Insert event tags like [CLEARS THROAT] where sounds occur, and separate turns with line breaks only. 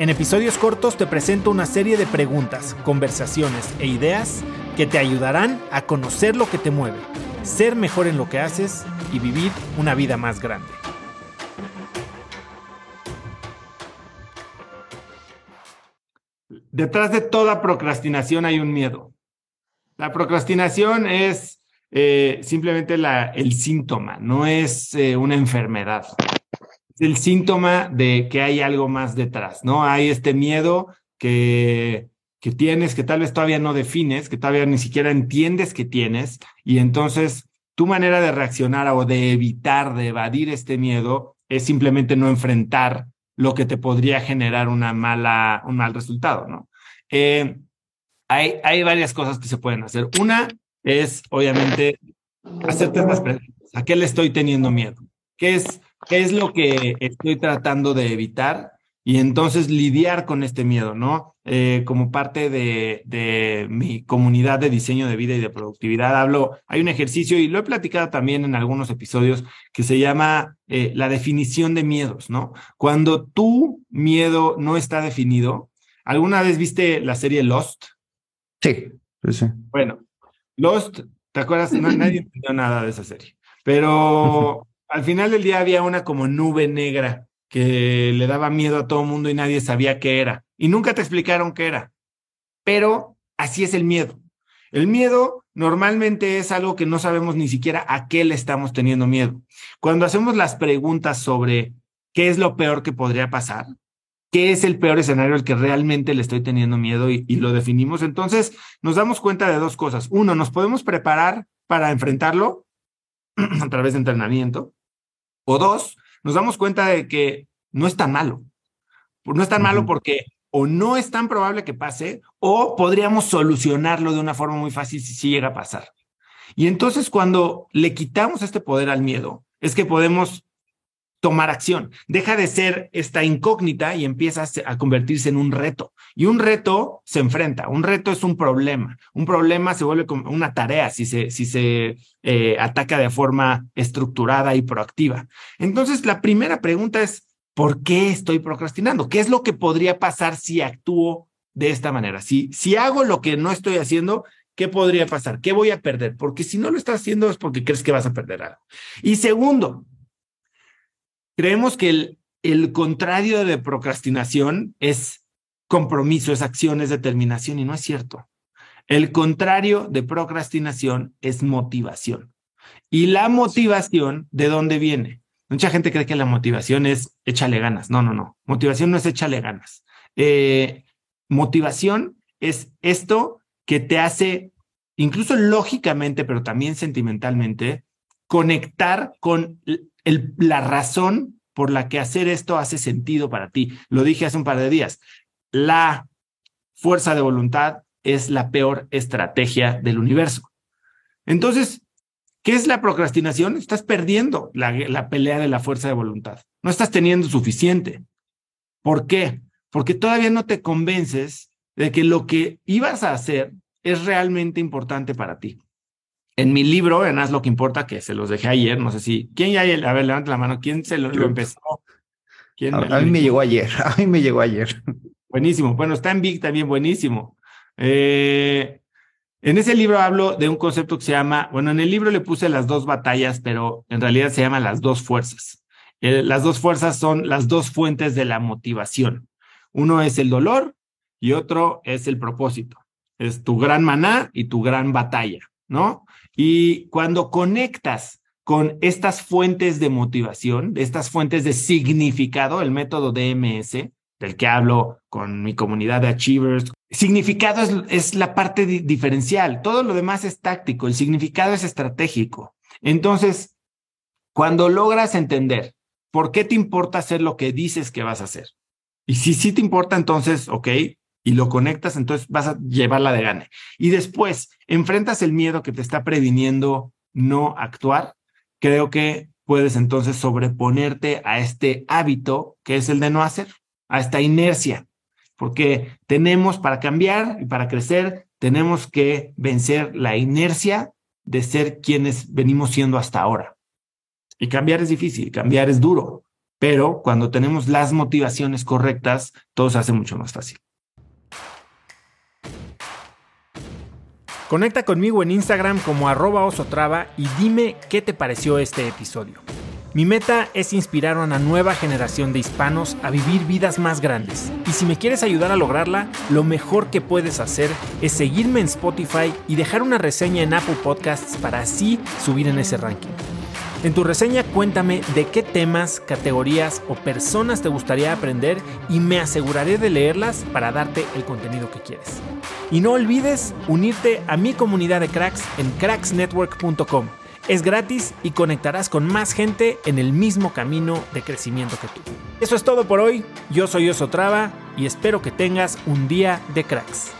En episodios cortos te presento una serie de preguntas, conversaciones e ideas que te ayudarán a conocer lo que te mueve, ser mejor en lo que haces y vivir una vida más grande.
Detrás de toda procrastinación hay un miedo. La procrastinación es eh, simplemente el síntoma, no es eh, una enfermedad el síntoma de que hay algo más detrás, ¿no? Hay este miedo que, que tienes, que tal vez todavía no defines, que todavía ni siquiera entiendes que tienes, y entonces tu manera de reaccionar o de evitar, de evadir este miedo, es simplemente no enfrentar lo que te podría generar una mala, un mal resultado, ¿no? Eh, hay, hay varias cosas que se pueden hacer. Una es, obviamente, hacerte estas preguntas. ¿A qué le estoy teniendo miedo? ¿Qué es qué es lo que estoy tratando de evitar y entonces lidiar con este miedo, ¿no? Eh, como parte de, de, mi comunidad de diseño de vida y de productividad, hablo, hay un ejercicio y lo he platicado también en algunos episodios que se llama eh, la definición de miedos, ¿no? Cuando tu miedo no está definido, ¿alguna vez viste la serie Lost?
Sí, sí.
Bueno, Lost, ¿te acuerdas? nadie entendió nada de esa serie, pero al final del día había una como nube negra que le daba miedo a todo el mundo y nadie sabía qué era. Y nunca te explicaron qué era. Pero así es el miedo. El miedo normalmente es algo que no sabemos ni siquiera a qué le estamos teniendo miedo. Cuando hacemos las preguntas sobre qué es lo peor que podría pasar, qué es el peor escenario al que realmente le estoy teniendo miedo y, y lo definimos, entonces nos damos cuenta de dos cosas. Uno, nos podemos preparar para enfrentarlo [CLEARS THROAT] a través de entrenamiento. O dos, nos damos cuenta de que no es tan malo. No es tan malo porque o no es tan probable que pase o podríamos solucionarlo de una forma muy fácil si sí llega a pasar. Y entonces cuando le quitamos este poder al miedo, es que podemos tomar acción. Deja de ser esta incógnita y empieza a convertirse en un reto. Y un reto se enfrenta, un reto es un problema. Un problema se vuelve como una tarea si se, si se eh, ataca de forma estructurada y proactiva. Entonces, la primera pregunta es, ¿por qué estoy procrastinando? ¿Qué es lo que podría pasar si actúo de esta manera? Si, si hago lo que no estoy haciendo, ¿qué podría pasar? ¿Qué voy a perder? Porque si no lo estás haciendo es porque crees que vas a perder algo. Y segundo, Creemos que el, el contrario de procrastinación es compromiso, es acción, es determinación y no es cierto. El contrario de procrastinación es motivación. Y la motivación, ¿de dónde viene? Mucha gente cree que la motivación es échale ganas. No, no, no. Motivación no es échale ganas. Eh, motivación es esto que te hace, incluso lógicamente, pero también sentimentalmente, conectar con la razón por la que hacer esto hace sentido para ti. Lo dije hace un par de días. La fuerza de voluntad es la peor estrategia del universo. Entonces, ¿qué es la procrastinación? Estás perdiendo la, la pelea de la fuerza de voluntad. No estás teniendo suficiente. ¿Por qué? Porque todavía no te convences de que lo que ibas a hacer es realmente importante para ti en mi libro, en Haz lo que importa, que se los dejé ayer, no sé si, ¿quién ya, a ver, levanta la mano, ¿quién se lo, empezó?
¿Quién a, mí me llegó ayer, [LAUGHS] a mí me llegó ayer.
Buenísimo, bueno, está en Big también, buenísimo. Eh, en ese libro hablo de un concepto que se llama, bueno, en el libro le puse las dos batallas, pero en realidad se llama las dos fuerzas. Eh, las dos fuerzas son las dos fuentes de la motivación. Uno es el dolor y otro es el propósito. Es tu gran maná y tu gran batalla, ¿no? Y cuando conectas con estas fuentes de motivación, estas fuentes de significado, el método DMS, del que hablo con mi comunidad de achievers, significado es, la parte diferencial, todo lo demás es táctico, el significado es estratégico. Entonces, cuando logras entender por qué te importa hacer lo que dices que vas a hacer, y si sí te importa, entonces, ok, y lo conectas, entonces vas a llevarla de gane. Y después enfrentas el miedo que te está previniendo no actuar.
creo que puedes entonces sobreponerte a este hábito que es el de no hacer, a esta inercia, porque tenemos para cambiar y para crecer, tenemos que vencer la inercia de ser quienes venimos siendo hasta ahora. Y cambiar es difícil, cambiar es duro, pero cuando tenemos las motivaciones correctas, todo se hace mucho más fácil.
Conecta conmigo en Instagram como arroba osotrava y dime qué te pareció este episodio. Mi meta es inspirar a una nueva generación de hispanos a vivir vidas más grandes. Y si me quieres ayudar a lograrla, lo mejor que puedes hacer es seguirme en Spotify y dejar una reseña en Apple Podcasts para así subir en ese ranking. En tu reseña cuéntame de qué temas, categorías o personas te gustaría aprender y me aseguraré de leerlas para darte el contenido que quieres. Y no olvides unirte a mi comunidad de cracks en cracksnetwork.com. Es gratis y conectarás con más gente en el mismo camino de crecimiento que tú. Eso es todo por hoy. Yo soy Oso Traba y espero que tengas un día de cracks.